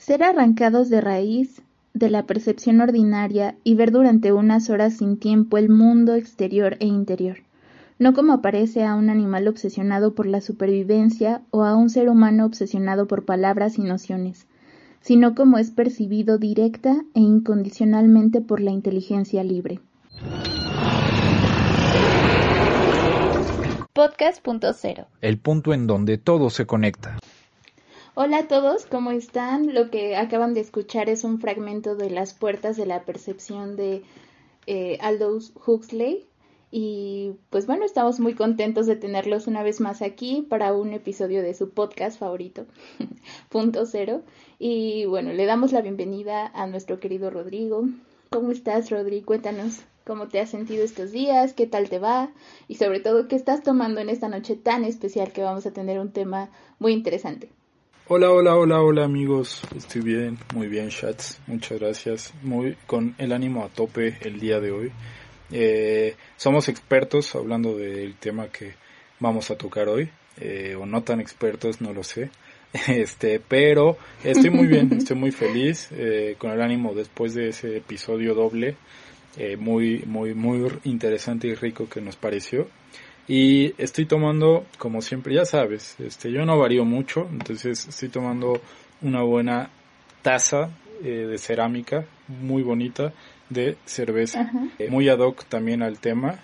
Ser arrancados de raíz de la percepción ordinaria y ver durante unas horas sin tiempo el mundo exterior e interior, no como aparece a un animal obsesionado por la supervivencia o a un ser humano obsesionado por palabras y nociones, sino como es percibido directa e incondicionalmente por la inteligencia libre. Podcast.0 El punto en donde todo se conecta. Hola a todos, ¿cómo están? Lo que acaban de escuchar es un fragmento de Las Puertas de la Percepción de eh, Aldous Huxley. Y pues bueno, estamos muy contentos de tenerlos una vez más aquí para un episodio de su podcast favorito, Punto Cero. Y bueno, le damos la bienvenida a nuestro querido Rodrigo. ¿Cómo estás, Rodrigo? Cuéntanos cómo te has sentido estos días, qué tal te va y sobre todo qué estás tomando en esta noche tan especial que vamos a tener un tema muy interesante. Hola, hola, hola, hola amigos. Estoy bien, muy bien, chats. Muchas gracias. Muy con el ánimo a tope el día de hoy. Eh, somos expertos hablando del tema que vamos a tocar hoy, eh, o no tan expertos, no lo sé. Este, pero estoy muy bien, estoy muy feliz eh, con el ánimo después de ese episodio doble, muy, muy, muy interesante y rico que nos pareció. Y estoy tomando, como siempre, ya sabes, este, yo no varío mucho, entonces estoy tomando una buena taza eh, de cerámica, muy bonita, de cerveza, eh, muy ad hoc también al tema.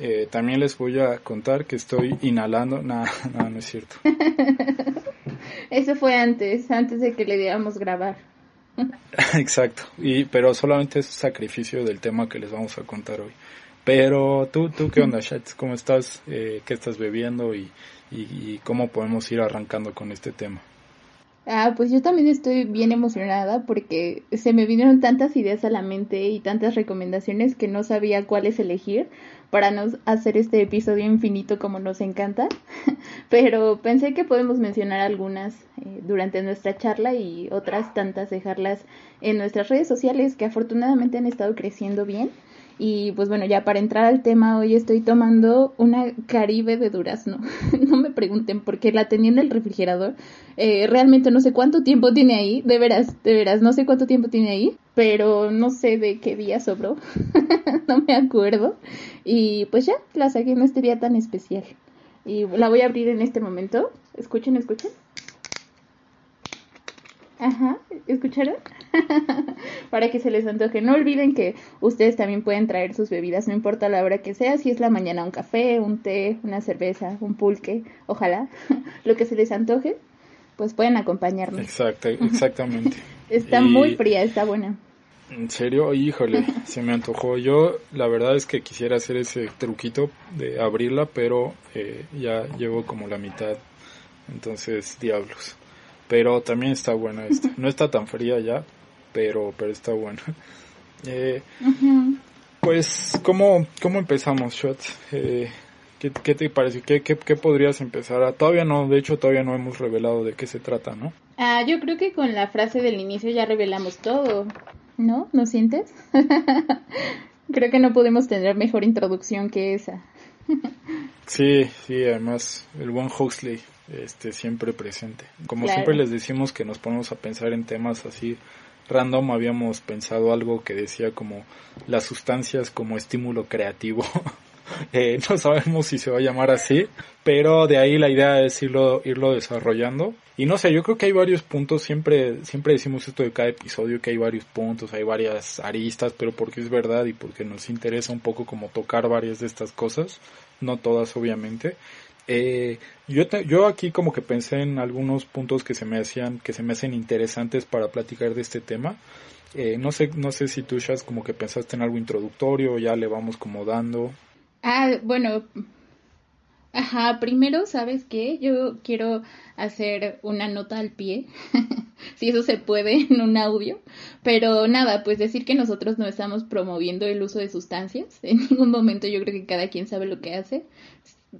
Eh, también les voy a contar que estoy inhalando, nada, no, no es cierto. Eso fue antes, antes de que le diéramos grabar. Exacto, y, pero solamente es sacrificio del tema que les vamos a contar hoy. Pero tú, tú ¿qué onda, Chat? ¿Cómo estás? Eh, ¿Qué estás bebiendo? Y, y, cómo podemos ir arrancando con este tema? Ah, pues yo también estoy bien emocionada porque se me vinieron tantas ideas a la mente y tantas recomendaciones que no sabía cuáles elegir para no hacer este episodio infinito como nos encanta. Pero pensé que podemos mencionar algunas eh, durante nuestra charla y otras tantas dejarlas en nuestras redes sociales que afortunadamente han estado creciendo bien. Y pues bueno, ya para entrar al tema, hoy estoy tomando una caribe de durazno. no me pregunten por qué la tenía en el refrigerador. Eh, realmente no sé cuánto tiempo tiene ahí, de veras, de veras, no sé cuánto tiempo tiene ahí, pero no sé de qué día sobró. no me acuerdo. Y pues ya, la saqué en este día tan especial. Y la voy a abrir en este momento. Escuchen, escuchen. Ajá, ¿escucharon? Para que se les antoje. No olviden que ustedes también pueden traer sus bebidas, no importa la hora que sea, si es la mañana un café, un té, una cerveza, un pulque, ojalá, lo que se les antoje, pues pueden acompañarnos. Exacto, exactamente. está muy fría, está buena. En serio, híjole, se me antojó. Yo la verdad es que quisiera hacer ese truquito de abrirla, pero eh, ya llevo como la mitad. Entonces, diablos. Pero también está buena esta. No está tan fría ya, pero, pero está buena. Eh, Pues, ¿cómo, ¿cómo empezamos, Shot? Eh, ¿qué, ¿qué, te parece? ¿Qué, ¿Qué, qué, podrías empezar a...? Todavía no, de hecho todavía no hemos revelado de qué se trata, ¿no? Ah, yo creo que con la frase del inicio ya revelamos todo, ¿no? ¿No sientes? creo que no podemos tener mejor introducción que esa. sí, sí, además el buen Huxley este, siempre presente. Como siempre les decimos que nos ponemos a pensar en temas así random, habíamos pensado algo que decía como las sustancias como estímulo creativo. eh, no sabemos si se va a llamar así, pero de ahí la idea es irlo, irlo desarrollando. Y no sé, yo creo que hay varios puntos, siempre, siempre decimos esto de cada episodio, que hay varios puntos, hay varias aristas, pero porque es verdad y porque nos interesa un poco como tocar varias de estas cosas, no todas obviamente. Eh, yo, yo aquí como que pensé en algunos puntos que se me hacían, que se me hacen interesantes para platicar de este tema. Eh, no sé, no sé si tú, Shaz, como que pensaste en algo introductorio, ya le vamos como dando. Ah, bueno, ajá, primero, ¿sabes qué? Yo quiero hacer una nota al pie. si eso se puede en un audio. Pero nada, pues decir que nosotros no estamos promoviendo el uso de sustancias. En ningún momento yo creo que cada quien sabe lo que hace.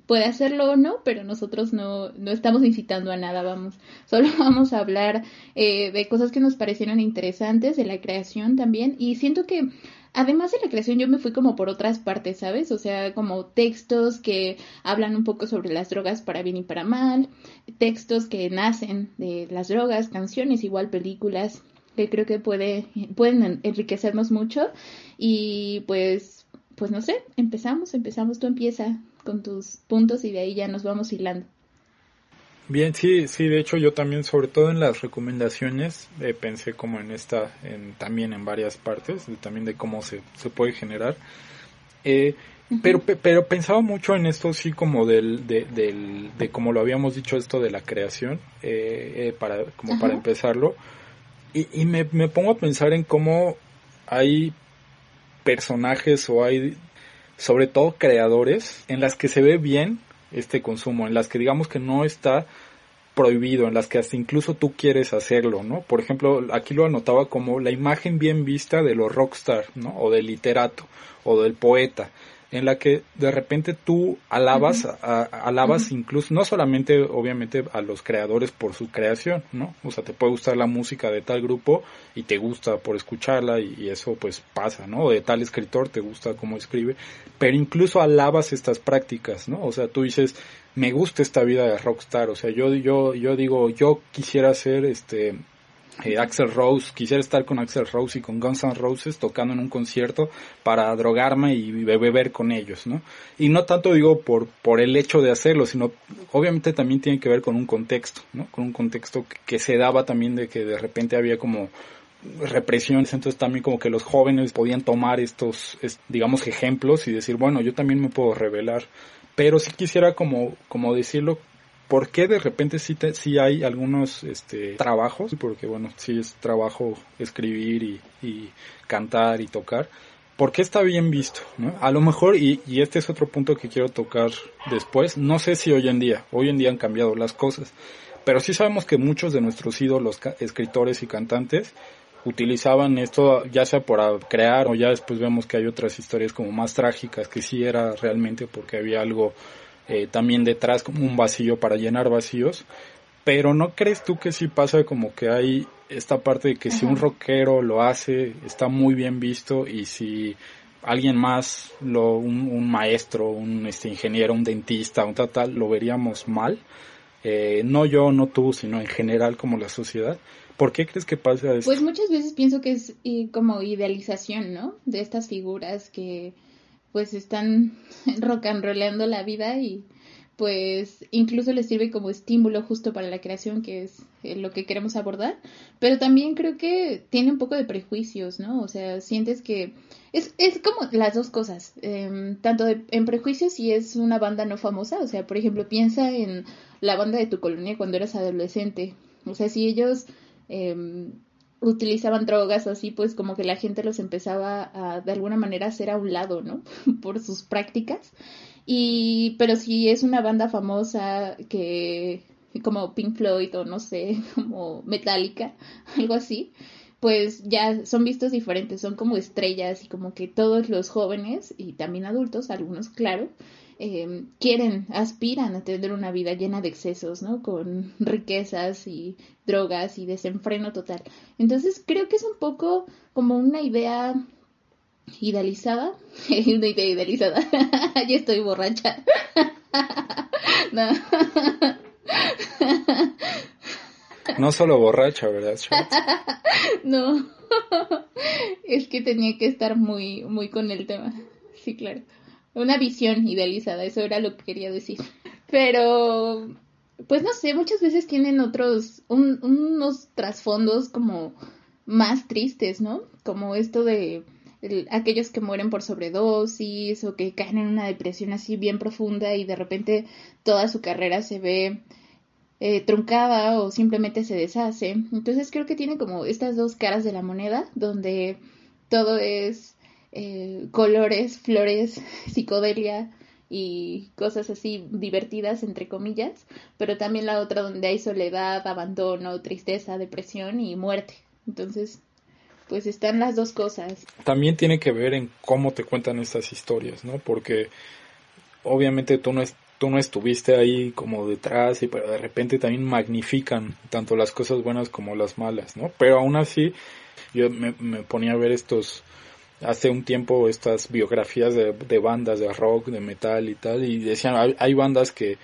Puede hacerlo o no, pero nosotros no, no estamos incitando a nada, vamos. Solo vamos a hablar eh, de cosas que nos parecieron interesantes, de la creación también. Y siento que además de la creación yo me fui como por otras partes, ¿sabes? O sea, como textos que hablan un poco sobre las drogas para bien y para mal, textos que nacen de las drogas, canciones, igual películas, que creo que puede, pueden enriquecernos mucho. Y pues, pues no sé, empezamos, empezamos, tú empieza con tus puntos y de ahí ya nos vamos hilando. Bien, sí, sí, de hecho yo también, sobre todo en las recomendaciones, eh, pensé como en esta, en, también en varias partes, también de cómo se, se puede generar. Eh, pero, pero pensaba mucho en esto, sí, como del, de, del, de como lo habíamos dicho, esto de la creación, eh, para, como para empezarlo. Y, y me, me pongo a pensar en cómo hay personajes o hay, sobre todo creadores, en las que se ve bien este consumo, en las que digamos que no está prohibido, en las que hasta incluso tú quieres hacerlo, ¿no? Por ejemplo, aquí lo anotaba como la imagen bien vista de los rockstar, ¿no? O del literato, o del poeta, en la que de repente tú alabas, alabas incluso, no solamente obviamente a los creadores por su creación, ¿no? O sea, te puede gustar la música de tal grupo y te gusta por escucharla y, eso pues pasa, ¿no? O de tal escritor te gusta cómo escribe, pero incluso alabas estas prácticas, ¿no? O sea, tú dices, me gusta esta vida de rockstar, o sea, yo, yo, yo digo, yo quisiera ser este, eh, Axel Rose, quisiera estar con Axel Rose y con Guns N' Roses tocando en un concierto para drogarme y beber con ellos, ¿no? Y no tanto digo por, por el hecho de hacerlo, sino obviamente también tiene que ver con un contexto, ¿no? Con un contexto que, se daba también de que de repente había como represiones, entonces también como que los jóvenes podían tomar estos, digamos, ejemplos y decir, bueno, yo también me puedo revelar, pero sí quisiera como, como decirlo ¿Por qué de repente sí, sí hay algunos este, trabajos? Porque bueno, sí es trabajo escribir y, y cantar y tocar. ¿Por qué está bien visto? ¿no? A lo mejor, y, y este es otro punto que quiero tocar después, no sé si hoy en día, hoy en día han cambiado las cosas, pero sí sabemos que muchos de nuestros ídolos, escritores y cantantes, utilizaban esto ya sea por crear o ya después vemos que hay otras historias como más trágicas que sí era realmente porque había algo eh, también detrás como un vacío para llenar vacíos. Pero ¿no crees tú que sí pasa como que hay esta parte de que si un rockero lo hace, está muy bien visto y si alguien más, lo, un, maestro, un este, ingeniero, un dentista, un tal, lo veríamos mal? Eh, no yo, no tú, sino en general como la sociedad. ¿Por qué crees que pasa esto? Pues muchas veces pienso que es como idealización, ¿no? De estas figuras que pues están rock and rollando la vida y pues incluso les sirve como estímulo justo para la creación, que es eh, lo que queremos abordar, pero también creo que tiene un poco de prejuicios, ¿no? O sea, sientes que es, es como las dos cosas, em, tanto en prejuicios si es una banda no famosa, o sea, por ejemplo, piensa en la banda de tu colonia cuando eras adolescente, o sea, si ellos eh, utilizaban drogas así, pues como que la gente los empezaba a de alguna manera hacer a un lado, ¿no? Por sus prácticas. Y, pero si es una banda famosa que, como Pink Floyd o no sé, como Metallica, algo así, pues ya son vistos diferentes, son como estrellas y como que todos los jóvenes y también adultos, algunos claro, eh, quieren, aspiran a tener una vida llena de excesos, ¿no? Con riquezas y drogas y desenfreno total. Entonces creo que es un poco como una idea idealizada, una idea idealizada, ya estoy borracha. no. no solo borracha, ¿verdad? no, es que tenía que estar muy, muy con el tema, sí, claro una visión idealizada, eso era lo que quería decir. Pero, pues no sé, muchas veces tienen otros, unos trasfondos como más tristes, ¿no? Como esto de aquellos que mueren por sobredosis o que caen en una depresión así bien profunda y de repente toda su carrera se ve eh, truncada o simplemente se deshace. Entonces creo que tiene como estas dos caras de la moneda donde todo es eh, colores, flores, psicodelia y cosas así divertidas, entre comillas, pero también la otra donde hay soledad, abandono, tristeza, depresión y muerte. Entonces, pues están las dos cosas. También tiene que ver en cómo te cuentan estas historias, ¿no? Porque obviamente tú no, tú no estuviste ahí como detrás, y, pero de repente también magnifican tanto las cosas buenas como las malas, ¿no? Pero aún así, yo me, ponía a ver estos, hace un tiempo estas biografías de, de, bandas de rock, de metal y tal, y decían, hay, hay, bandas que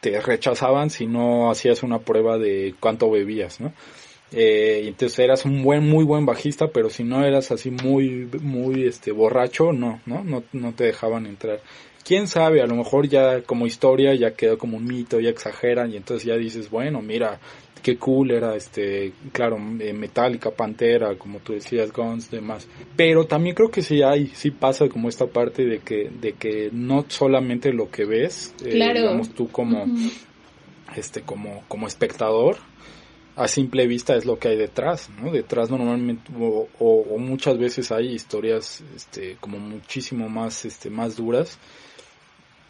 te rechazaban si no hacías una prueba de cuánto bebías, ¿no? Eh, entonces eras un buen, muy buen bajista, pero si no eras así muy, muy, este, borracho, no, no, no, no te dejaban entrar. Quién sabe, a lo mejor ya como historia ya quedó como un mito, ya exageran y entonces ya dices, bueno, mira, qué cool era este, claro, eh, Metallica, Pantera, como tú decías, Guns, demás. Pero también creo que sí hay, sí pasa como esta parte de que, de que no solamente lo que ves, eh, digamos tú como, este, como, como espectador, a simple vista es lo que hay detrás, ¿no? Detrás normalmente o, muchas veces hay historias este como muchísimo más este más duras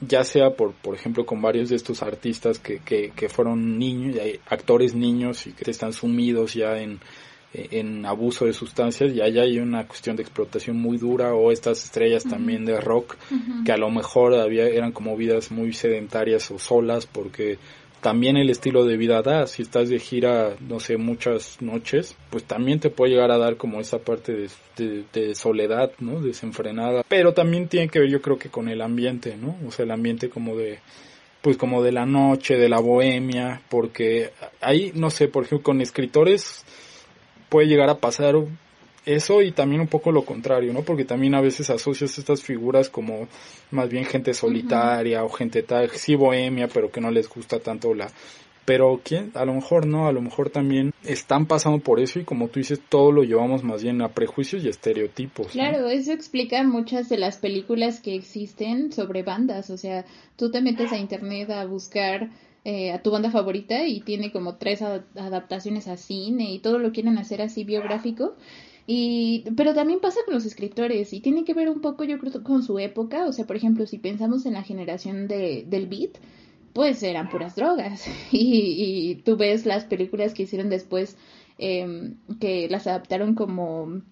ya sea por por ejemplo con varios de estos artistas que, que, que fueron niños actores niños y que están sumidos ya en en abuso de sustancias y allá hay una cuestión de explotación muy dura o estas estrellas también de rock que a lo mejor había eran como vidas muy sedentarias o solas porque también el estilo de vida da. Si estás de gira, no sé, muchas noches, pues también te puede llegar a dar como esa parte de, soledad, ¿no? Desenfrenada. Pero también tiene que ver, yo creo que con el ambiente, ¿no? O sea, el ambiente como de, pues como de la noche, de la bohemia, porque ahí, no sé, por ejemplo, con escritores puede llegar a pasar eso y también un poco lo contrario, ¿no? Porque también a veces asocias estas figuras como más bien gente solitaria o gente tal, sí bohemia, pero que no les gusta tanto la... Pero quién, a lo mejor no, a lo mejor también están pasando por eso y como tú dices, todo lo llevamos más bien a prejuicios y estereotipos. Claro, eso explica muchas de las películas que existen sobre bandas, o sea, tú te metes a internet a buscar eh, a tu banda favorita y tiene como tres adaptaciones a cine y todo lo quieren hacer así biográfico y, pero también pasa con los escritores y tiene que ver un poco, yo creo, con su época. O sea, por ejemplo, si pensamos en la generación de, del beat, pues eran puras drogas. Y, y tú ves las películas que hicieron después, em, que las adaptaron como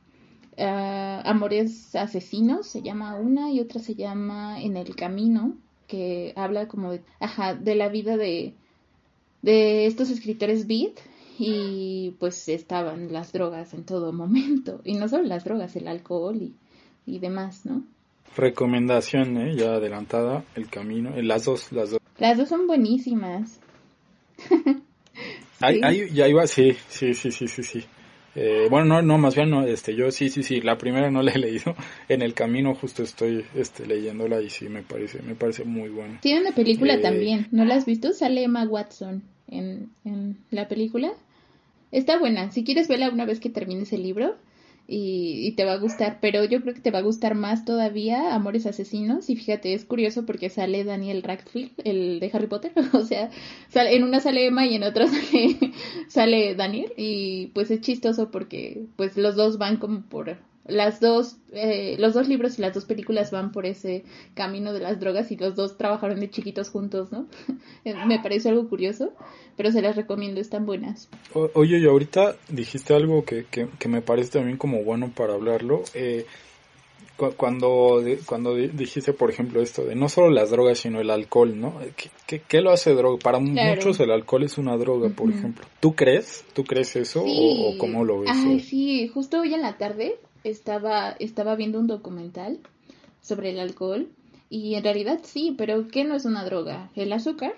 ah, Amores Asesinos, se llama una, y otra se llama En el Camino, que habla como de, ajá, de la vida de, de estos escritores beat y pues estaban las drogas en todo momento. Y no solo las drogas, el alcohol y, y demás, ¿no? Recomendación, ¿eh? ya adelantada, el camino, eh, las dos, las dos. Las dos son buenísimas. ahí, ya iba, sí, sí, sí, sí, sí, sí. Eh, bueno, no, no, más bien no, este, yo sí, sí, sí, la primera no la he leído, en el camino justo estoy, este, leyéndola y sí, me parece, me parece muy buena. Tiene una película eh, también, ¿no la has visto? Sale Emma Watson en, en la película. Está buena. Si quieres verla una vez que termines el libro y, te va a gustar, pero yo creo que te va a gustar más todavía Amores Asesinos. Y fíjate, es curioso porque sale Daniel Radcliffe, el de Harry Potter. o sea, sale, en una sale Emma y en otra sale, sale Daniel. Y pues es chistoso porque pues los dos van como por las dos, eh, los dos libros y las dos películas van por ese camino de las drogas y los dos trabajaron de chiquitos juntos, ¿no? Eh, me parece algo curioso, pero se las recomiendo, están buenas. oye, y ahorita dijiste algo que, que, me parece también como bueno para hablarlo. Eh, cuando, cuando dijiste, por ejemplo, esto de no solo las drogas, sino el alcohol, ¿no? ¿Qué, qué, lo hace droga? Para muchos el alcohol es una droga, por ejemplo. ¿Tú crees? ¿Tú crees eso o, cómo lo ves? Ay, sí, justo hoy en la tarde estaba, estaba viendo un documental sobre el alcohol y en realidad sí, pero ¿qué no es una droga? El azúcar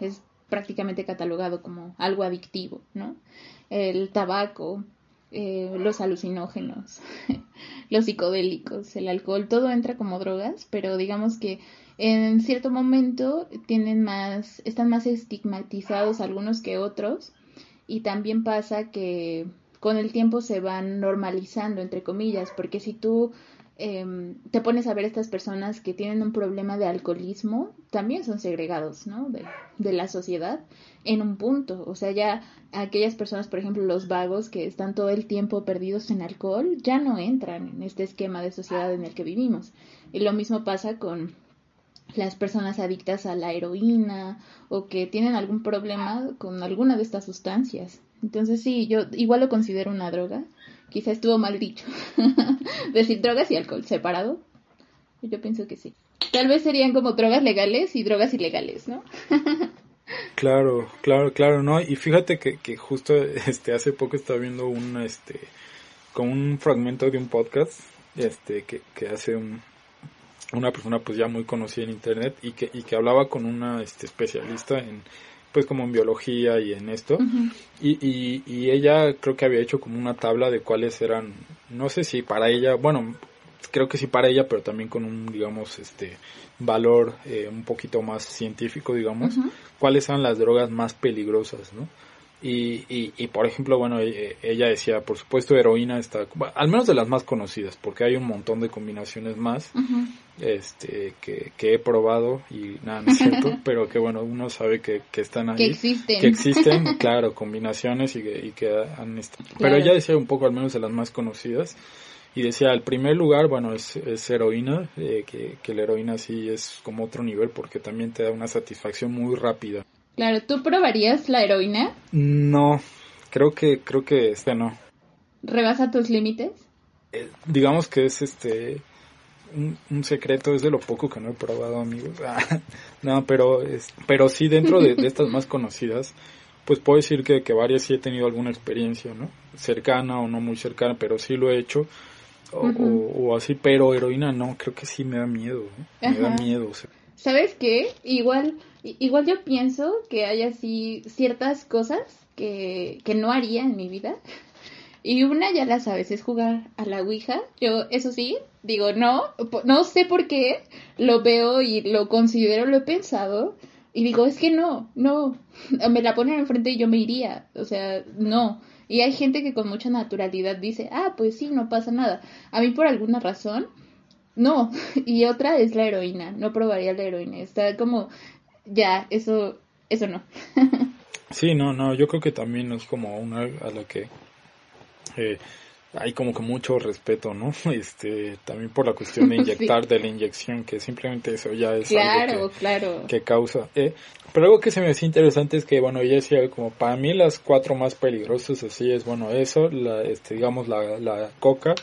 es prácticamente catalogado como algo adictivo, ¿no? El tabaco, eh, los alucinógenos, los psicodélicos, el alcohol, todo entra como drogas, pero digamos que en cierto momento tienen más, están más estigmatizados algunos que otros y también pasa que con el tiempo se van normalizando, entre comillas, porque si tú em, te pones a ver estas personas que tienen un problema de alcoholismo, también son segregados, ¿no? De, de, la sociedad en un punto. O sea, ya aquellas personas, por ejemplo, los vagos que están todo el tiempo perdidos en alcohol, ya no entran en este esquema de sociedad en el que vivimos. Y lo mismo pasa con las personas adictas a la heroína o que tienen algún problema con alguna de estas sustancias. Entonces sí, yo igual lo considero una droga. Quizá estuvo mal dicho. Decir drogas y alcohol separado. Yo pienso que sí. Tal vez serían como drogas legales y drogas ilegales, ¿no? claro, claro, claro, ¿no? Y fíjate que, que justo este hace poco estaba viendo un este con un fragmento de un podcast este que, que hace un, una persona pues ya muy conocida en internet y que, y que hablaba con una este, especialista en pues como en biología y en esto. Y, y, y, ella creo que había hecho como una tabla de cuáles eran no sé si para ella bueno creo que sí para ella pero también con un digamos este valor eh, un poquito más científico digamos cuáles eran las drogas más peligrosas no y, y, y, por ejemplo, bueno, e, ella decía, por supuesto, heroína está, al menos de las más conocidas, porque hay un montón de combinaciones más este que, que, he probado y nada, no es cierto, pero que bueno, uno sabe que, que están ahí. Que existen. Que existen, claro, combinaciones y que, y que han estado. Pero ella decía un poco, al menos de las más conocidas, y decía, el primer lugar, bueno, es, es heroína, eh, que, que la heroína sí es como otro nivel porque también te da una satisfacción muy rápida. Claro, ¿tú probarías la heroína? No, creo que, creo que este no. ¿Rebasa tus límites? Eh, digamos que es este un, secreto, es de lo poco que no he probado, amigos. no, pero es, pero sí dentro de, estas más conocidas, pues puedo decir que, que varias sí he tenido alguna experiencia, ¿no? Cercana o no muy cercana, pero sí lo he hecho. O, o, así, pero heroína no, creo que sí me da miedo, me da miedo. ¿Sabes qué? Igual Igual yo pienso que hay así ciertas cosas que, que no haría en mi vida. Y una ya la sabes, es jugar a la Ouija. Yo, eso sí, digo, no, no sé por qué, lo veo y lo considero, lo he pensado. Y digo, es que no, no, me la ponen enfrente y yo me iría. O sea, no. Y hay gente que con mucha naturalidad dice, ah, pues sí, no pasa nada. A mí por alguna razón, no. Y otra es la heroína. No probaría la heroína. Está como ya, eso, eso no. sí, no, no, yo creo que también es como una a la que eh, hay como que mucho respeto, ¿no? Este, también por la cuestión de inyectar, de la inyección, que simplemente eso ya es algo que, claro. que causa. Eh, pero algo que se me decía interesante es que, bueno, ella decía como para mí las cuatro más peligrosas así es, bueno, eso, la, este, digamos, la, la coca,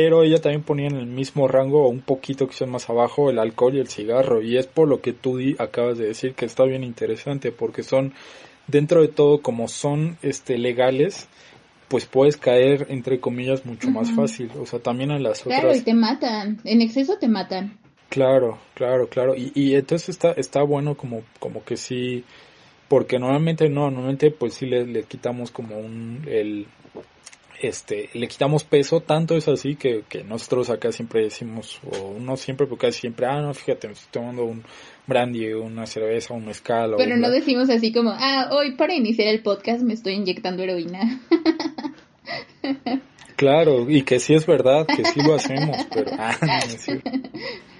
pero ella también ponía en el mismo rango o un poquito que sea más abajo el alcohol y el cigarro. Y es por lo que tú acabas de decir que está bien interesante porque son dentro de todo como son este legales pues puedes caer entre comillas mucho más fácil. O sea también en las otras claro y te matan. En exceso te matan. Claro claro claro. Y, y entonces está está bueno como como que sí porque normalmente no normalmente pues sí le, le quitamos como un el este, le quitamos peso, tanto es así que, que nosotros acá siempre decimos, o no siempre, porque casi siempre, ah, no, fíjate, me estoy tomando un brandy, una cerveza, un mezcal. Pero no decimos así como, ah, hoy para iniciar el podcast me estoy inyectando heroína. Claro, y que sí es verdad, que sí lo hacemos, pero ah,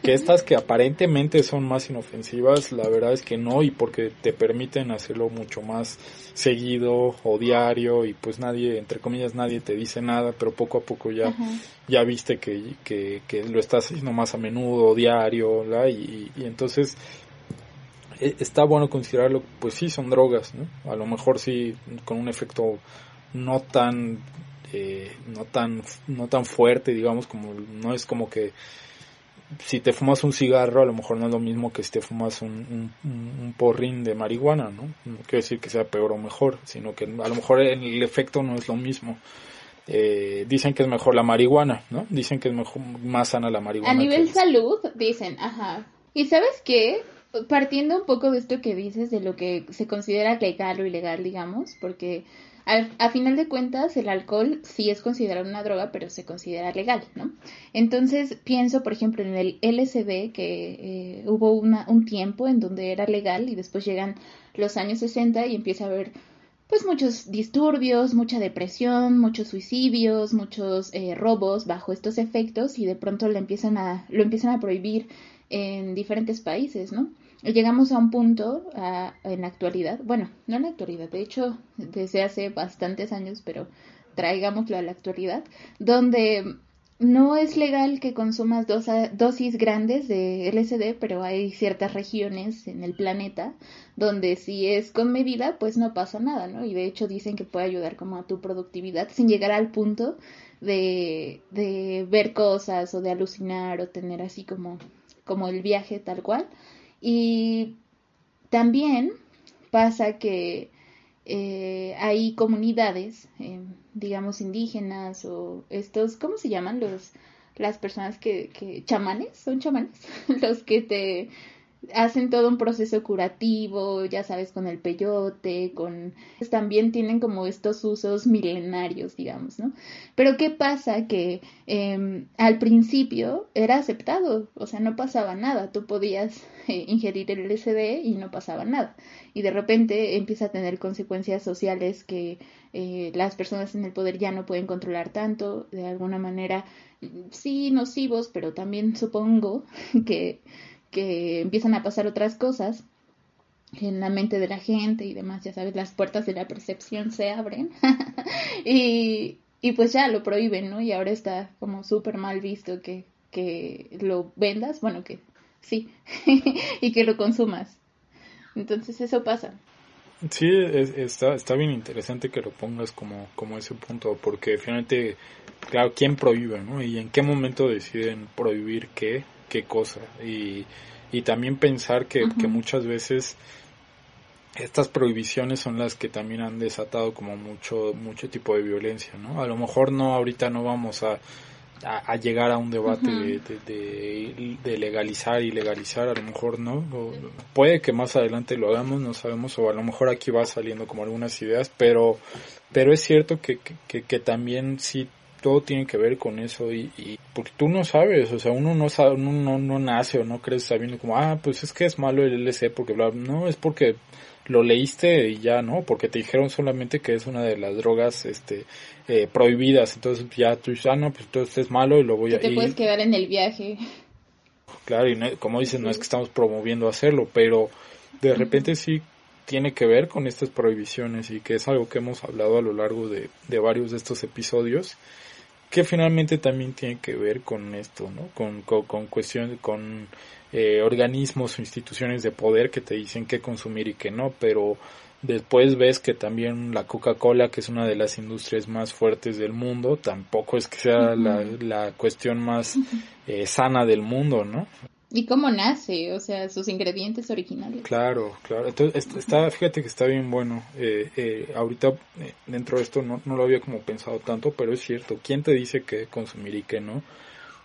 que estas que aparentemente son más inofensivas, la verdad es que no, y porque te permiten hacerlo mucho más seguido o diario, y pues nadie, entre comillas, nadie te dice nada, pero poco a poco ya, ya viste que, que, que, lo estás haciendo más a menudo, diario, y, y entonces e, está bueno considerarlo, pues sí, son drogas, ¿no? A lo mejor sí, con un efecto no tan eh, no tan no tan fuerte digamos como no es como que si te fumas un cigarro a lo mejor no es lo mismo que si te fumas un, un, porrín de marihuana no no quiero decir que sea peor o mejor sino que a lo mejor el efecto no es lo mismo. Eh, dicen que es mejor la marihuana no dicen que es mejor más sana la marihuana a nivel salud dicen ajá. Y sabes qué partiendo un poco de esto que dices de lo que se considera legal o ilegal digamos porque a final de cuentas, el alcohol sí es considerado una droga, pero se considera legal, ¿no? Entonces, pienso, por ejemplo, en el LSD, que eh, hubo una, un tiempo en donde era legal y después llegan los años 60 y empieza a haber pues muchos disturbios, mucha depresión, muchos suicidios, muchos eh, robos bajo estos efectos y de pronto lo empiezan a, lo empiezan a prohibir en diferentes países, ¿no? Llegamos a un punto en la actualidad, bueno, no en la actualidad, de hecho desde hace bastantes años, pero traigámoslo a la actualidad, donde no es legal que consumas dosis grandes de LSD, pero hay ciertas regiones en el planeta donde si es con medida, pues no pasa nada, ¿no? Y de hecho dicen que puede ayudar como a tu productividad sin llegar al punto de, de ver cosas o de alucinar o tener así como, como el viaje tal cual. Y también pasa que eh, hay comunidades, eh, digamos, indígenas o estos, ¿cómo se llaman? Los, las personas que, que, chamanes, son chamanes, los que te hacen todo un proceso curativo, ya sabes, con el peyote, con... Pues, también tienen como estos usos milenarios, digamos, ¿no? Pero ¿qué pasa? Que em, al principio era aceptado, o sea, no pasaba nada, tú podías eh, ingerir el LSD y no pasaba nada. Y de repente empieza a tener consecuencias sociales que eh, las personas en el poder ya no pueden controlar tanto, de alguna manera, sí, nocivos, pero también supongo que que empiezan a pasar otras cosas en la mente de la gente y demás, ya sabes, las puertas de la percepción se abren y, y pues ya lo prohíben, ¿no? Y ahora está como súper mal visto que, que lo vendas, bueno, que sí, y que lo consumas. Entonces eso pasa. Sí, está, está bien interesante que lo pongas como, como ese punto, porque finalmente, claro, ¿quién prohíbe, no? Y en qué momento deciden prohibir qué qué cosa. Y, y también pensar que, que muchas veces estas prohibiciones son las que también han desatado como mucho mucho tipo de violencia no a lo mejor no ahorita no vamos a, a, llegar a un debate de, de, legalizar y legalizar a lo mejor no. Puede que más adelante lo hagamos no sabemos o a lo mejor aquí va saliendo como algunas ideas pero pero es cierto que, que, que también sí todo tiene que ver con eso y, y, porque tú no sabes, o sea, uno no sabe, uno no, no nace o no crees sabiendo como, ah, pues es que es malo el LC porque bla, no, es porque lo leíste y ya, ¿no? Porque te dijeron solamente que es una de las drogas, este, eh, prohibidas, entonces ya tú dices, ah, no, pues entonces es malo y lo voy a... Te puedes quedar en el viaje. Claro, y como dices, no es que estamos promoviendo hacerlo, pero de repente sí tiene que ver con estas prohibiciones y que es algo que hemos hablado a lo largo de, de varios de estos episodios que finalmente también tiene que ver con esto, ¿no? Con, con, con cuestiones, con eh, organismos o instituciones de poder que te dicen qué consumir y qué no, pero después ves que también la Coca-Cola, que es una de las industrias más fuertes del mundo, tampoco es que sea la, la, cuestión más eh, sana del mundo, ¿no? ¿Y cómo nace? O sea, sus ingredientes originales. Claro, claro. Entonces, está, fíjate que está bien bueno. Eh, eh, ahorita, eh, dentro de esto, no, no lo había como pensado tanto, pero es cierto. ¿Quién te dice qué consumir y qué no?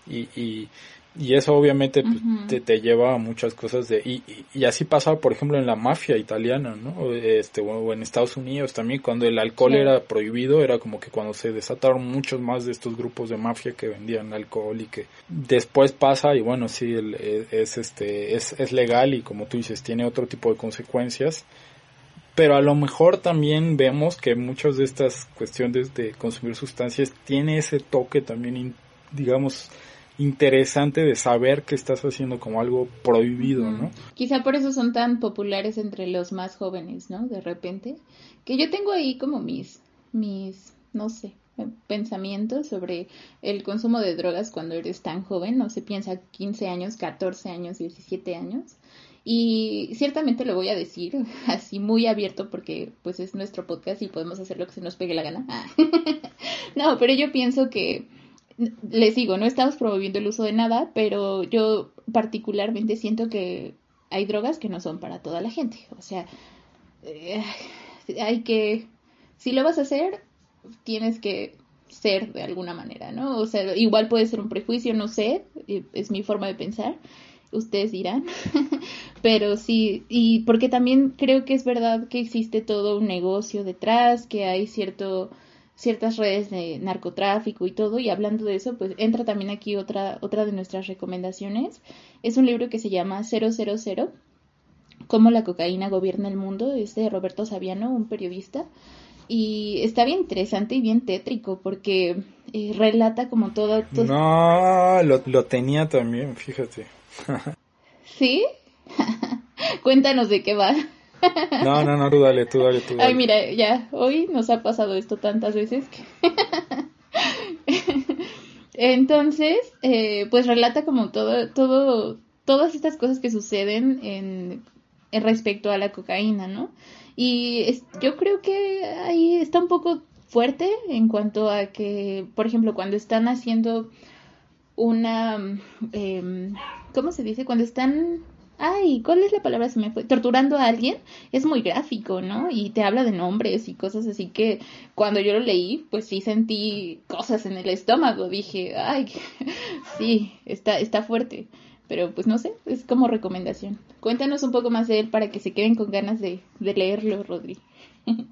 Y, y y eso obviamente pues, te, te, lleva a muchas cosas de y, y, así pasaba por ejemplo en la mafia italiana no este o en Estados Unidos también cuando el alcohol era prohibido era como que cuando se desataron muchos más de estos grupos de mafia que vendían alcohol y que después pasa y bueno sí el, e, es este es, es legal y como tú dices tiene otro tipo de consecuencias. Pero a lo mejor también vemos que muchas de estas cuestiones de consumir sustancias tiene ese toque también digamos interesante de saber que estás haciendo como algo prohibido, ¿no? Quizá por eso son tan populares entre los más jóvenes, ¿no? De repente, que yo tengo ahí como mis, mis, no sé, pensamientos sobre el consumo de drogas cuando eres tan joven, no se piensa 15 años, 14 años, 17 años. Y ciertamente lo voy a decir así muy abierto porque pues es nuestro podcast y podemos hacer lo que se nos pegue la gana. no, pero yo pienso que les digo, no estamos promoviendo el uso de nada, pero yo particularmente siento que hay drogas que no son para toda la gente. O sea, eh, hay que, si lo vas a hacer, tienes que ser de alguna manera, ¿no? O sea, igual puede ser un prejuicio, no sé, eh, es mi forma de pensar, ustedes dirán, pero sí, y porque también creo que es verdad que existe todo un negocio detrás, que hay cierto ciertas redes de narcotráfico y todo, y hablando de eso, pues entra también aquí otra, otra de nuestras recomendaciones. Es un libro que se llama 000, Cómo la cocaína gobierna el mundo, es de Roberto Saviano, un periodista, y está bien interesante y bien tétrico porque eh, relata como todo... No, lo, lo tenía también, fíjate. ¿Sí? Cuéntanos de qué va. No, no, no, tú dale, tú dale, tú dale. Ay, mira, ya, hoy nos ha pasado esto tantas veces que... Entonces, eh, pues relata como todo, todo, todas estas cosas que suceden en, en respecto a la cocaína, ¿no? Y yo creo que ahí está un poco fuerte en cuanto a que, por ejemplo, cuando están haciendo una, eh, ¿cómo se dice? Cuando están ay, ¿cuál es la palabra? Se me fue. Torturando a alguien es muy gráfico, ¿no? Y te habla de nombres y cosas así que cuando yo lo leí, pues sí sentí cosas en el estómago. Dije, ay, sí, está, está fuerte. Pero pues no sé, es como recomendación. Cuéntanos un poco más de él para que se queden con ganas de, leerlo, Rodri.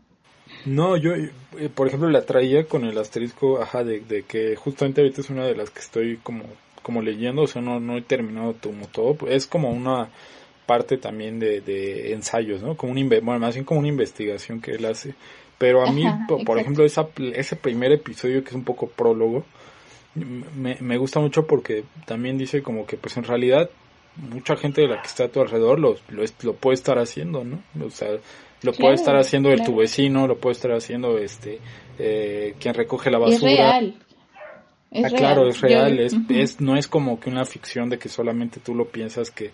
No, yo, eh, por ejemplo, la traía con el asterisco, ajá, de, de que justamente ahorita es una de las que estoy como como leyendo, o sea, no, no he terminado como todo, es como una parte también de, de ensayos, ¿no? Como un, bueno, más bien como una investigación que él hace. Pero a mí, por, ejemplo, esa, ese primer episodio que es un poco prólogo, me, me gusta mucho porque también dice como que pues en realidad mucha gente de la que está a tu alrededor lo, lo, puede estar haciendo, ¿no? O sea, lo puede estar haciendo el tu vecino, lo puede estar haciendo este eh, quien recoge la basura. Es real. Ah, claro, es real, es, es, no es como que una ficción de que solamente tú lo piensas que,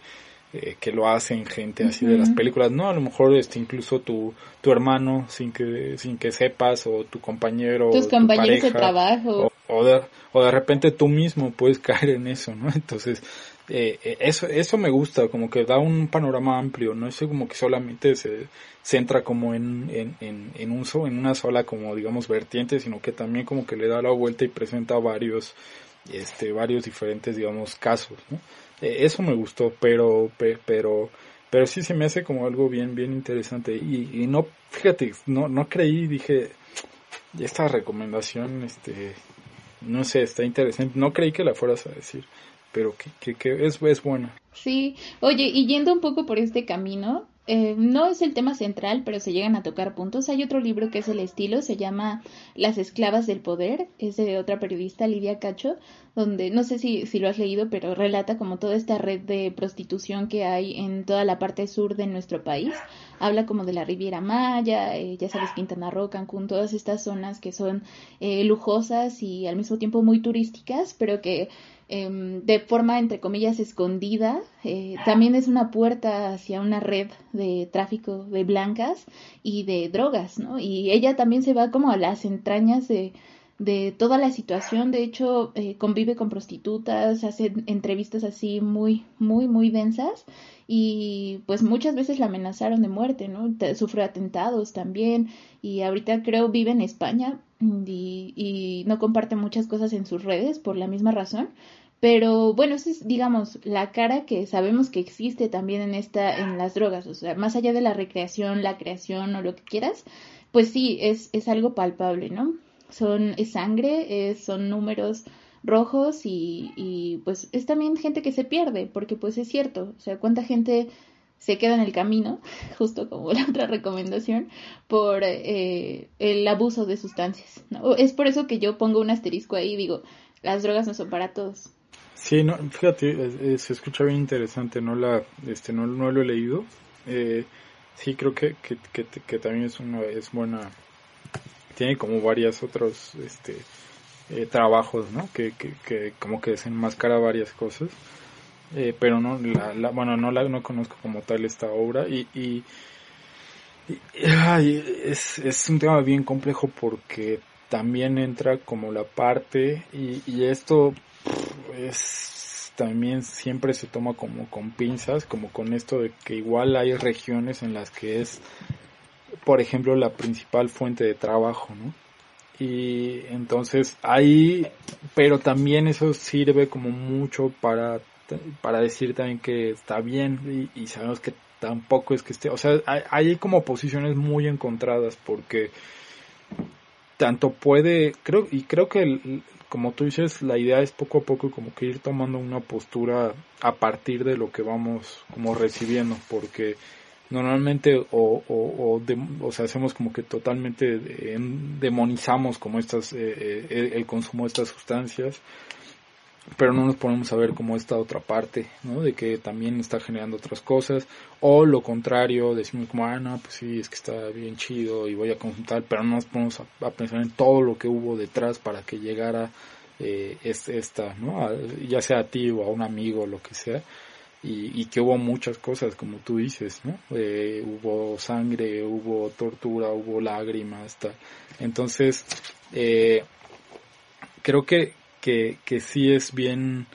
eh, que lo hacen gente así de las películas, no, a lo mejor este, incluso tu, tu hermano sin que, sin que sepas, o tu compañero, tus compañeros de trabajo, o, de, o de repente tú mismo puedes caer en eso, ¿no? Entonces, eh, eh, eso, eso me gusta, como que da un panorama amplio, no es como que solamente se centra como en, en, en, en, un, en una sola como digamos vertiente, sino que también como que le da la vuelta y presenta varios, este, varios diferentes digamos casos. Eh, eso me gustó, pero, pero, pero sí se me hace como algo bien, bien interesante. Y, y no, fíjate, no, no creí, dije, esta recomendación, este, no sé, está interesante, no creí que la fueras a decir pero que, que, es, es buena. Sí, oye, y yendo un poco por este camino, eh, no es el tema central, pero se llegan a tocar puntos. Hay otro libro que es el estilo, se llama Las esclavas del poder, es de otra periodista, Lidia Cacho, donde no sé si, si lo has leído, pero relata como toda esta red de prostitución que hay en toda la parte sur de nuestro país. Habla como de la Riviera Maya, eh, ya sabes, Quintana Roo, Cancún, todas estas zonas que son eh, lujosas y al mismo tiempo muy turísticas, pero que Em, de forma, entre comillas, escondida. Eh, también es una puerta hacia una red de tráfico de blancas y de drogas, ¿no? Y ella también se va como a las entrañas de, de toda la situación. De hecho, eh, convive con prostitutas, hace entrevistas así muy, muy, muy densas. Y pues muchas veces la amenazaron de muerte, ¿no? Sufre atentados también. Y ahorita creo vive en España y, y no comparte muchas cosas en sus redes por la misma razón. Pero bueno, esa es, digamos, la cara que sabemos que existe también en esta, en las drogas. O sea, más allá de la recreación, la creación o lo que quieras, pues sí, es, es algo palpable, ¿no? Son, es sangre, son números rojos y, y pues es también gente que se pierde, porque pues es cierto, o sea, cuánta gente se queda en el camino, justo como la otra recomendación, por eh, el abuso de sustancias. Es por eso que yo pongo un asterisco ahí y digo, las drogas no son para todos. Sí, no, fíjate, se escucha bien interesante, no la, este, no, no lo he leído. Eh, sí, creo que, que, que, también es una, es buena, tiene como varios otros, este, eh, trabajos, ¿no? Que, que, que como que desenmascara varias cosas. Eh, pero no, la, la, bueno, no la, no conozco como tal esta obra y, y, es, es un tema bien complejo porque también entra como la parte y, y esto es también siempre se toma como con pinzas, como con esto de que igual hay regiones en las que es, por ejemplo, la principal fuente de trabajo, ¿no? Y entonces ahí, pero también eso sirve como mucho para, para decir también que está bien y, sabemos que tampoco es que esté, o sea, hay, como posiciones muy encontradas porque tanto puede, creo, y creo que el, como tú dices, la idea es poco a poco como que ir tomando una postura a partir de lo que vamos como recibiendo, porque normalmente o, o, o, sea, hacemos como que totalmente demonizamos como estas, eh, eh, el consumo de estas sustancias, pero no nos ponemos a ver como esta otra parte, ¿no? De que también está generando otras cosas, o lo contrario, decimos como, ah, no, pues sí, es que está bien chido y voy a consultar, pero no nos ponemos a, pensar en todo lo que hubo detrás para que llegara eh, es esta, ¿no? ya sea a ti o a un amigo, lo que sea, y, que hubo muchas cosas, como tú dices, ¿no? Eh, hubo sangre, hubo tortura, hubo lágrimas, entonces eh, creo que, que, sí es bien,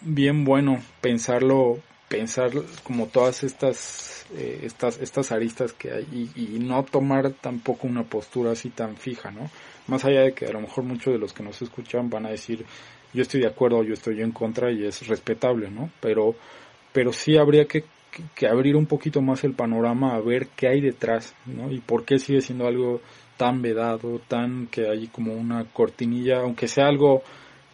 bien bueno pensarlo, pensar como todas estas, eh, estas, estas aristas que hay y, y no tomar tampoco una postura así tan fija, ¿no? Más allá de que a lo mejor muchos de los que nos escuchan van a decir, yo estoy de acuerdo, yo estoy en contra y es respetable, ¿no? Pero, pero sí habría que, que, abrir un poquito más el panorama a ver qué hay detrás, ¿no? Y por qué sigue siendo algo tan vedado, tan que hay como una cortinilla, aunque sea algo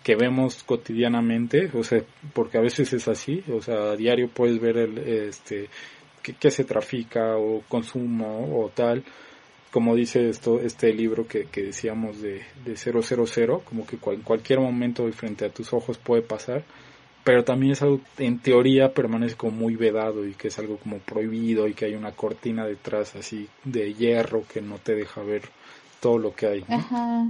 que vemos cotidianamente, o sea, porque a veces es así, o sea, a diario puedes ver el, este, qué se trafica o consumo o tal, como dice esto, este libro que, que decíamos de, de 000, como que en cualquier momento frente a tus ojos puede pasar, pero también es algo, en teoría permanece como muy vedado y que es algo como prohibido y que hay una cortina detrás así de hierro que no te deja ver todo lo que hay. Ajá.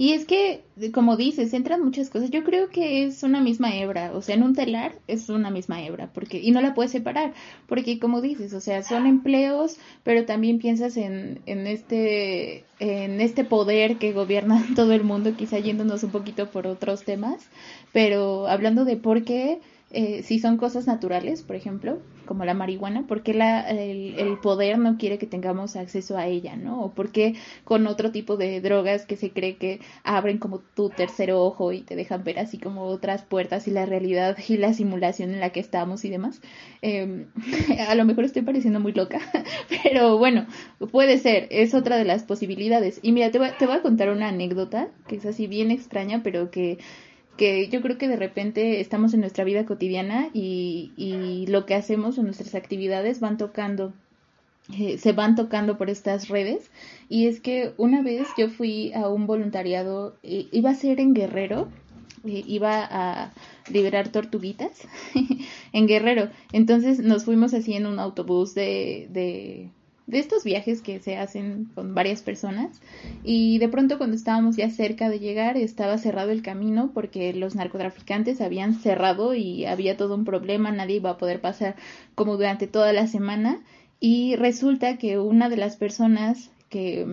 Y es que, como dices, entran muchas cosas. Yo creo que es una misma hebra, o sea, en un telar es una misma hebra, porque y no la puedes separar, porque como dices, o sea, son empleos, pero también piensas en, en este en este poder que gobierna todo el mundo, quizá yéndonos un poquito por otros temas, pero hablando de por qué eh, si son cosas naturales, por ejemplo, como la marihuana, ¿por qué la, el, poder no quiere que tengamos acceso a ella, ¿no? O por qué con otro tipo de drogas que se cree que abren como tu tercer ojo y te dejan ver así como otras puertas y la realidad y la simulación en la que estamos y demás. Em, a lo mejor estoy pareciendo muy loca, pero bueno, puede ser, es otra de las posibilidades. Y mira, te voy, te voy a contar una anécdota que es así bien extraña, pero que que yo creo que de repente estamos en nuestra vida cotidiana y, y lo que hacemos o nuestras actividades van tocando eh, se van tocando por estas redes. Y es que una vez yo fui a un voluntariado iba a ser en Guerrero eh, iba a liberar tortuguitas en Guerrero. Entonces nos fuimos así en un autobús de, de de estos viajes que se hacen con varias personas y de pronto cuando estábamos ya cerca de llegar estaba cerrado el camino porque los narcotraficantes habían cerrado y había todo un problema, nadie iba a poder pasar como durante toda la semana y resulta que una de las personas que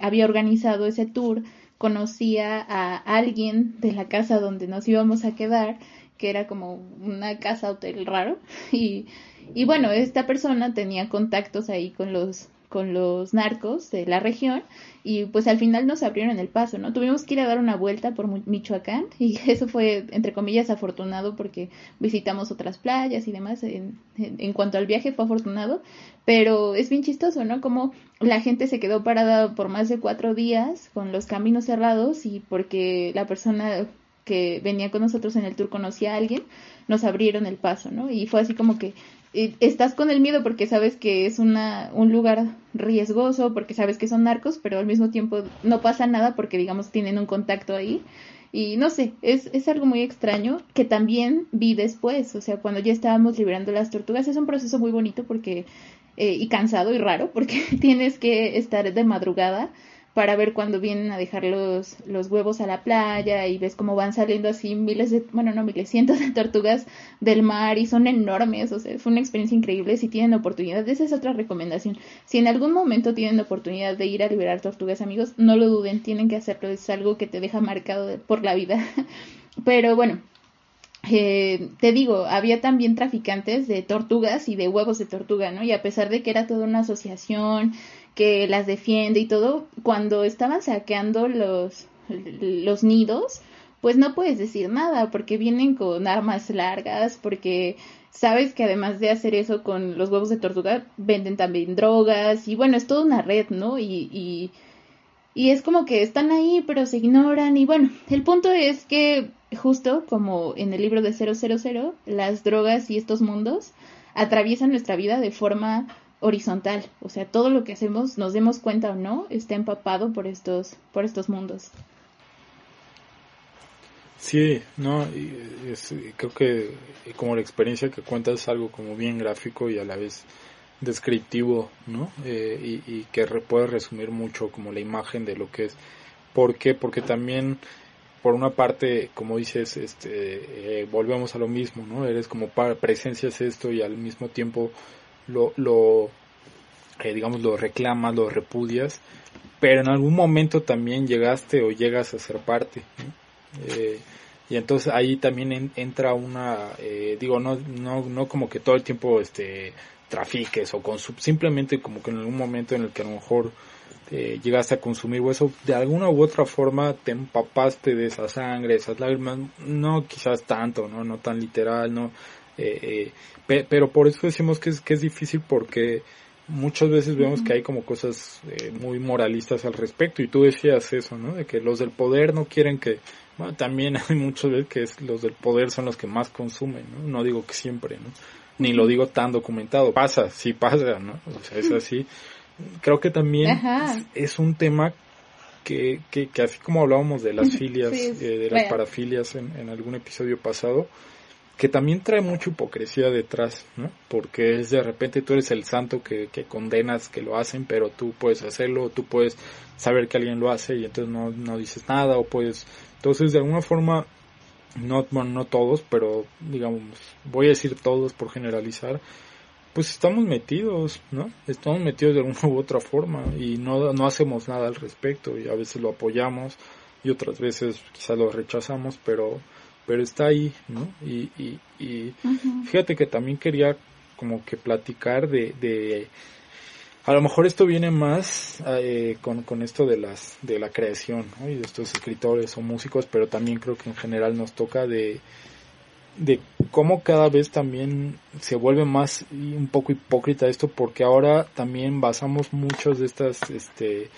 había organizado ese tour conocía a alguien de la casa donde nos íbamos a quedar que era como una casa hotel raro y y bueno, esta persona tenía contactos ahí con los con los narcos de la región y pues al final nos abrieron el paso, ¿no? Tuvimos que ir a dar una vuelta por Michoacán y eso fue entre comillas afortunado porque visitamos otras playas y demás. En, en, cuanto al viaje fue afortunado, pero es bien chistoso, ¿no? Como la gente se quedó parada por más de cuatro días con los caminos cerrados y porque la persona que venía con nosotros en el tour conocía a alguien, nos abrieron el paso, ¿no? Y fue así como que estás con el miedo porque sabes que es una, un lugar riesgoso, porque sabes que son narcos, pero al mismo tiempo no pasa nada porque, digamos, tienen un contacto ahí. Y no sé, es, es algo muy extraño que también vi después, o sea, cuando ya estábamos liberando las tortugas, es un proceso muy bonito porque, eh, y cansado y raro, porque tienes que estar de madrugada para ver cuando vienen a dejar los, los huevos a la playa y ves cómo van saliendo así miles de, bueno, no miles, cientos de tortugas del mar y son enormes, o sea, fue una experiencia increíble. Si tienen oportunidad, esa es otra recomendación. Si en algún momento tienen oportunidad de ir a liberar tortugas, amigos, no lo duden, tienen que hacerlo, es algo que te deja marcado por la vida. Pero bueno, eh, te digo, había también traficantes de tortugas y de huevos de tortuga, ¿no? Y a pesar de que era toda una asociación que las defiende y todo, cuando estaban saqueando los, los nidos, pues no puedes decir nada porque vienen con armas largas, porque sabes que además de hacer eso con los huevos de tortuga, venden también drogas y bueno, es toda una red, ¿no? Y, y, y es como que están ahí pero se ignoran y bueno, el punto es que justo como en el libro de 000, las drogas y estos mundos atraviesan nuestra vida de forma horizontal, o sea, todo lo que hacemos, nos demos cuenta o no, está empapado por estos, por estos mundos. Sí, no, creo que como la experiencia que cuentas es algo como bien gráfico y a la vez descriptivo, ¿no? Eh, y, que puede resumir mucho como la imagen de lo que es. ¿Por qué? Porque también por una parte, como dices, este, eh, volvemos a lo mismo, ¿no? Eres como presencias esto y al mismo tiempo lo, lo eh, digamos, lo reclamas, lo repudias, pero en algún momento también llegaste o llegas a ser parte. Eh, y entonces ahí también entra una, digo, no, no, no como que todo el tiempo este, trafiques o simplemente como que en algún momento en el que a lo mejor eh, llegaste a consumir hueso, de alguna u otra forma te empapaste de esa sangre, esas lágrimas, no quizás tanto, no, no tan literal, no, eh, eh, pero por eso decimos que es, que es difícil porque muchas veces vemos que hay como cosas muy moralistas al respecto. Y tú decías eso, ¿no? De que los del poder no quieren que, bueno, también hay muchas veces que es, los del poder son los que más consumen, ¿no? No digo que siempre, ¿no? Ni lo digo tan documentado, pasa, sí pasa, ¿no? O sea, es así. Creo que también es un tema que, que, así como hablábamos de las filias, eh, de las parafilias en, en, algún episodio pasado, que también trae mucha hipocresía detrás, ¿no? Porque es de repente tú eres el santo que, que condenas que lo hacen, pero tú puedes hacerlo, tú puedes saber que alguien lo hace y entonces no, no dices nada o puedes... Entonces de alguna forma, no, bueno, no todos, pero digamos, voy a decir todos por generalizar, pues estamos metidos, ¿no? Estamos metidos de alguna u otra forma y no, no hacemos nada al respecto y a veces lo apoyamos y otras veces quizás lo rechazamos, pero, pero está ahí, ¿no? Y, y, y fíjate que también quería como que platicar de, de a lo mejor esto viene más eh, con, con esto de las de la creación ¿no? y de estos escritores o músicos pero también creo que en general nos toca de de cómo cada vez también se vuelve más un poco hipócrita esto porque ahora también basamos muchas de estas este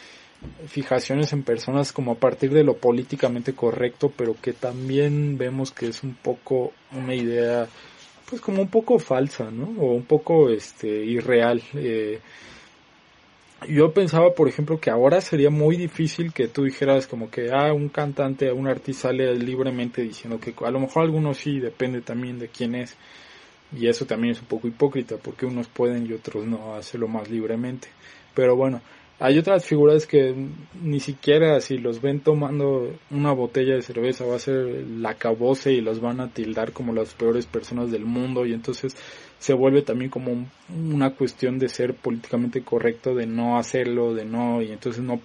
fijaciones en personas como a partir de lo políticamente correcto pero que también vemos que es un poco una idea pues como un poco falsa no o un poco este irreal eh, yo pensaba, por ejemplo, que ahora sería muy difícil que tú dijeras como que, ah, un cantante, un artista sale libremente diciendo que a lo mejor algunos sí, depende también de quién es. Y eso también es un poco hipócrita, porque unos pueden y otros no hacerlo más libremente. Pero bueno, hay otras figuras que ni siquiera si los ven tomando una botella de cerveza va a ser la cabose y los van a tildar como las peores personas del mundo y entonces se vuelve también como una cuestión de ser políticamente correcto, de no hacerlo, de no, y entonces no,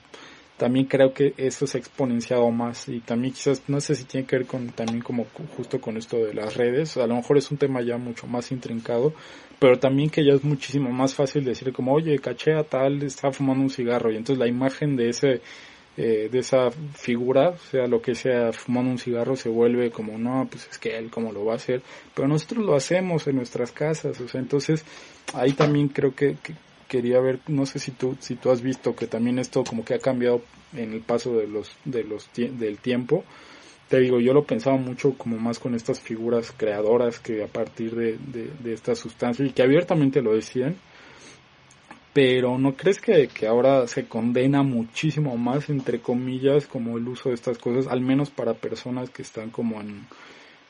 también creo que eso se ha exponenciado más y también quizás, no sé si tiene que ver con también como justo con esto de las redes, a lo mejor es un tema ya mucho más intrincado, pero también que ya es muchísimo más fácil decir como, oye, caché a tal, está fumando un cigarro y entonces la imagen de ese eh, de esa figura, sea lo que sea, fumando un cigarro se vuelve como, no, pues es que él cómo lo va a hacer, pero nosotros lo hacemos en nuestras casas, o sea, entonces ahí también creo que, quería ver, no sé si tú, si tú has visto que también esto como que ha cambiado en el paso de los, de los, del tiempo, te digo, yo lo pensaba mucho como más con estas figuras creadoras que a partir de, de, de esta sustancia y que abiertamente lo decían, pero ¿no crees que, ahora se condena muchísimo más, entre comillas, como el uso de estas cosas, al menos para personas que están como en,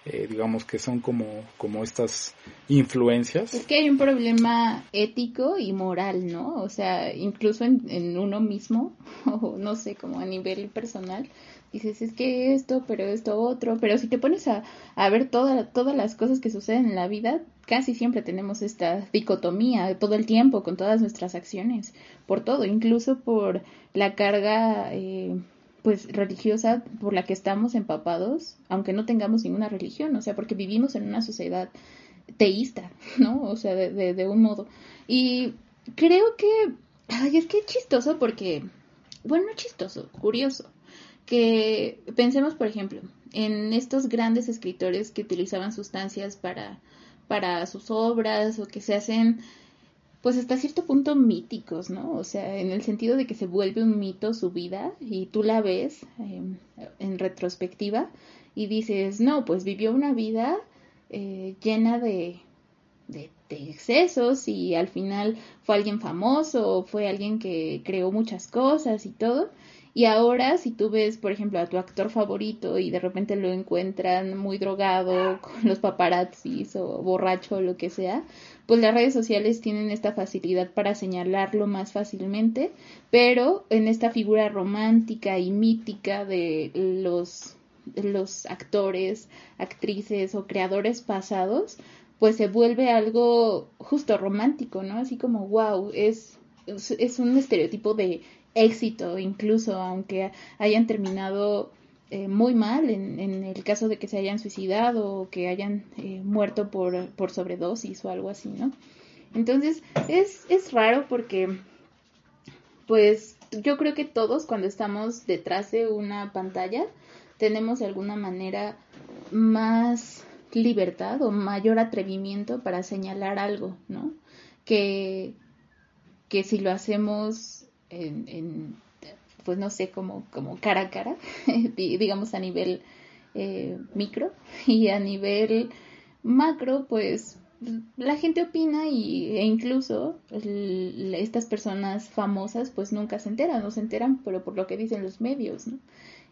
eh, digamos que son como, como estas influencias? Es que hay un problema ético y moral, ¿no? O sea, incluso en, en uno mismo, o no sé, como a nivel personal, dices, es que esto, pero esto otro, pero si te pones a, a ver toda, todas las cosas que suceden en la vida, casi siempre tenemos esta dicotomía todo el tiempo con todas nuestras acciones, por todo, incluso por la carga eh, pues religiosa por la que estamos empapados, aunque no tengamos ninguna religión, o sea, porque vivimos en una sociedad teísta, ¿no? O sea, de, de, un modo. Y creo que, ay, es que es chistoso porque, bueno, chistoso, curioso, que pensemos, por ejemplo, en estos grandes escritores que utilizaban sustancias para para sus obras o que se hacen pues hasta cierto punto míticos, ¿no? O sea, en el sentido de que se vuelve un mito su vida y tú la ves em, en retrospectiva y dices, no, pues vivió una vida eh, llena de, de, de, excesos y al final fue alguien famoso, fue alguien que creó muchas cosas y todo. Y ahora, si tú ves, por ejemplo, a tu actor favorito y de repente lo encuentran muy drogado con los paparazzis o borracho o lo que sea, pues las redes sociales tienen esta facilidad para señalarlo más fácilmente, pero en esta figura romántica y mítica de los los actores, actrices o creadores pasados, pues se vuelve algo justo romántico, ¿no? Así como, wow, es, es, un estereotipo de éxito, incluso aunque hayan terminado eh, muy mal en, en, el caso de que se hayan suicidado o que hayan eh, muerto por, por sobredosis o algo así, ¿no? Entonces es, es raro porque pues yo creo que todos cuando estamos detrás de una pantalla tenemos de alguna manera más libertad o mayor atrevimiento para señalar algo, ¿no? Que, que si lo hacemos en, pues no sé, como, como cara a cara, digamos a nivel eh, micro y a nivel macro, pues la gente opina y, e incluso estas personas famosas pues nunca se enteran, no se enteran, pero por lo que dicen los medios, ¿no?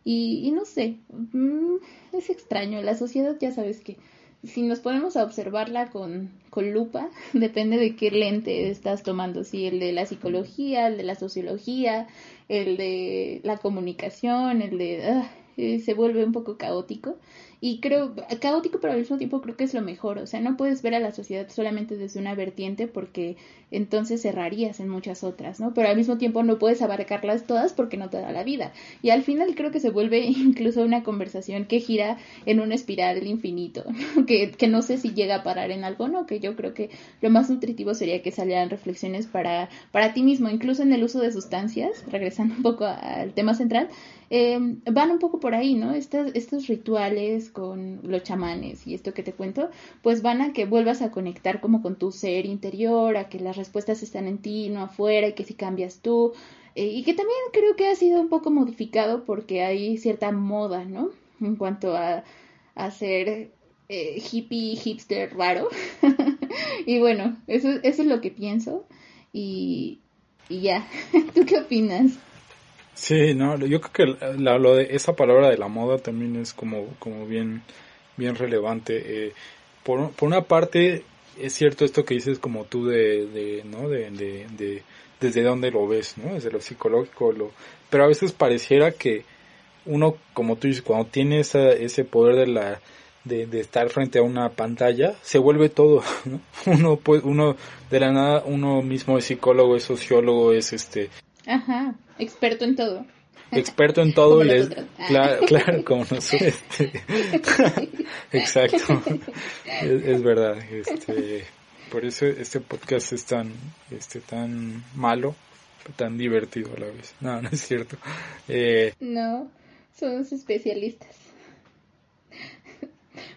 Y, no sé, mm, es extraño, la sociedad ya sabes que si nos ponemos a observarla con, con lupa, depende de qué lente estás tomando, si el de la psicología, el de la sociología, el de la comunicación, el de... Eh, se vuelve un poco caótico y creo, caótico pero al mismo tiempo creo que es lo mejor, o sea, no puedes ver a la sociedad solamente desde una vertiente porque entonces cerrarías en muchas otras, ¿no? Pero al mismo tiempo no puedes abarcarlas todas porque no te da la vida. Y al final creo que se vuelve incluso una conversación que gira en una espiral infinito, que, que no sé si llega a parar en algo, ¿no? Que yo creo que lo más nutritivo sería que salieran reflexiones para, para ti mismo, incluso en el uso de sustancias, regresando un poco al tema central, eh, van un poco por ahí, ¿no? Estos, estos rituales con los chamanes y esto que te cuento, pues van a que vuelvas a conectar como con tu ser interior, a que las respuestas están en ti, no afuera, y que si cambias tú, eh, y que también creo que ha sido un poco modificado porque hay cierta moda, ¿no? En cuanto a, a ser eh, hippie, hipster, raro. y bueno, eso, eso es lo que pienso. Y, y ya, ¿tú qué opinas? Sí, no, yo creo que la, lo de esa palabra de la moda también es como, como bien, bien relevante. Eh, por, por una parte, es cierto esto que dices como tú de, de ¿no? De, de, desde dónde lo ves, ¿no? Desde lo psicológico, lo, pero a veces pareciera que uno, como tú dices, cuando tiene esa, ese poder de la, de, de, estar frente a una pantalla, se vuelve todo, ¿no? Uno, pues, uno, de la nada, uno mismo es psicólogo, es sociólogo, es este, Ajá, experto en todo. Experto en todo, les, claro, claro, como nosotros. Este, exacto, es, verdad. Este, por eso este podcast es tan, este, tan malo, tan divertido a la vez. No, no es cierto. Eh, no, somos especialistas.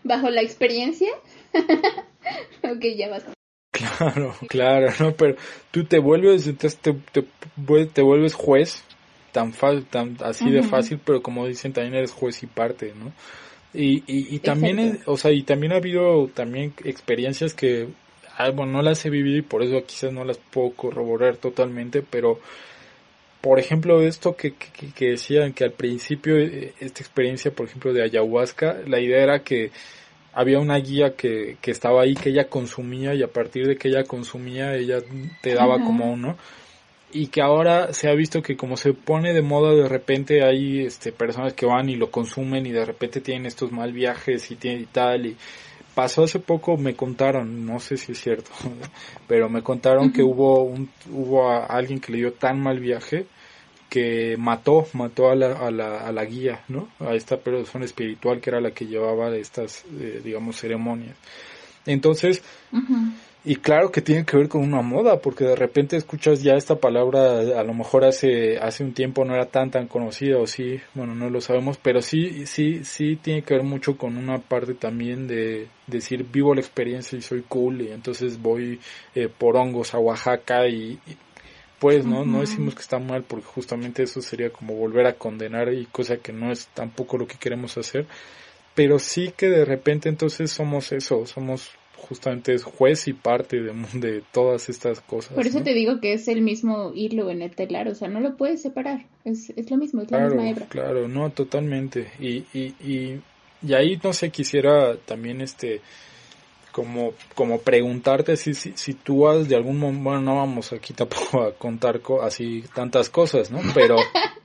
Bajo la experiencia. ok, ya basta. Claro, claro, no, pero tú te vuelves, entonces te, te, vuelves juez, tan, fácil, tan así de fácil, pero como dicen, también eres juez y parte, ¿no? Y, y, y también, o sea, y también ha habido también experiencias que, ah, bueno, no las he vivido y por eso quizás no las puedo corroborar totalmente, pero, por ejemplo, esto que, que, que decían que al principio, eh, esta experiencia, por ejemplo, de ayahuasca, la idea era que, había una guía que, que estaba ahí que ella consumía y a partir de que ella consumía ella te daba como uno. Y que ahora se ha visto que como se pone de moda de repente hay este personas que van y lo consumen y de repente tienen estos mal viajes y, tiene, y tal y pasó hace poco me contaron no sé si es cierto pero me contaron que hubo un hubo a alguien que le dio tan mal viaje que mató, mató a la, a la, a la guía, ¿no? A esta persona espiritual que era la que llevaba estas, eh, digamos, ceremonias. Entonces, y claro que tiene que ver con una moda, porque de repente escuchas ya esta palabra, a lo mejor hace, hace un tiempo no era tan tan conocida, o sí, bueno, no lo sabemos, pero sí, sí, sí tiene que ver mucho con una parte también de decir vivo la experiencia y soy cool, y entonces voy eh, por hongos a Oaxaca y pues, ¿no? No decimos que está mal porque justamente eso sería como volver a condenar y cosa que no es tampoco lo que queremos hacer, pero sí que de repente entonces somos eso, somos justamente juez y parte de, de todas estas cosas. Por eso te digo que es el mismo hilo en el telar, o sea, no lo puedes separar, es, es lo mismo, es la misma hebra. Claro, no, totalmente. Y, y, y, y ahí, no sé, quisiera también este como, como preguntarte si, si, si tú has de algún momento, bueno, no vamos aquí tampoco a contar así tantas cosas, ¿no? Pero...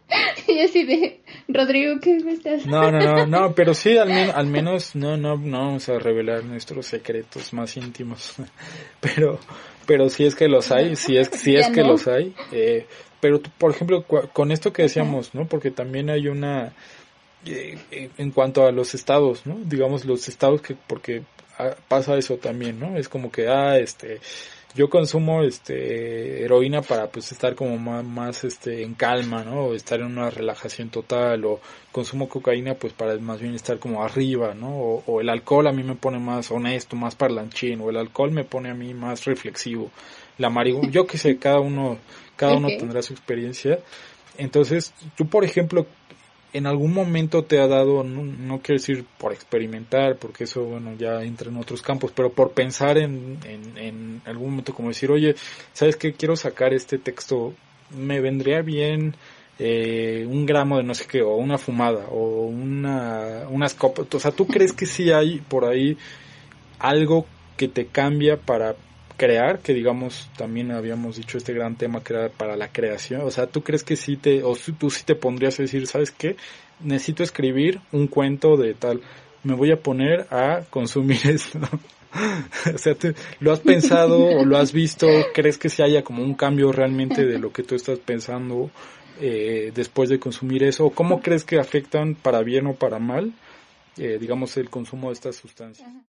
y así de, Rodrigo, ¿qué me estás? No, no, no, no, pero sí, al, al menos no, no, no vamos a revelar nuestros secretos más íntimos. Pero, pero si es que los hay, si es, si es que los hay. Eh, pero, por ejemplo, con esto que decíamos, ¿no? Porque también hay una, eh, en cuanto a los estados, ¿no? Digamos, los estados que, porque pasa eso también, ¿no? Es como que, ah, este, yo consumo este heroína para pues estar como más, más este en calma no o estar en una relajación total o consumo cocaína pues para más bien estar como arriba no o, el alcohol a mí me pone más honesto más parlanchín o el alcohol me pone a mí más reflexivo. La marihuana yo que sé cada uno cada uno tendrá su experiencia. Entonces tú por ejemplo en algún momento te ha dado, no, quiero decir por experimentar, porque eso, bueno, ya entra en otros campos, pero por pensar en, en, algún momento como decir, oye, ¿sabes qué? Quiero sacar este texto, me vendría bien eh, un gramo de no sé qué, o una fumada, o una, unas copas, o sea, ¿tú crees que sí hay por ahí algo que te cambia para crear, que digamos también habíamos dicho este gran tema que era para la creación, o sea, ¿tú crees que sí te, o tú sí te pondrías a decir, ¿sabes qué? Necesito escribir un cuento de tal, me voy a poner a consumir esto. o sea, ¿lo has pensado o lo has visto? ¿Crees que si haya como un cambio realmente de lo que tú estás pensando eh, después de consumir eso? ¿O cómo crees que afectan para bien o para mal, eh, digamos, el consumo de estas sustancias?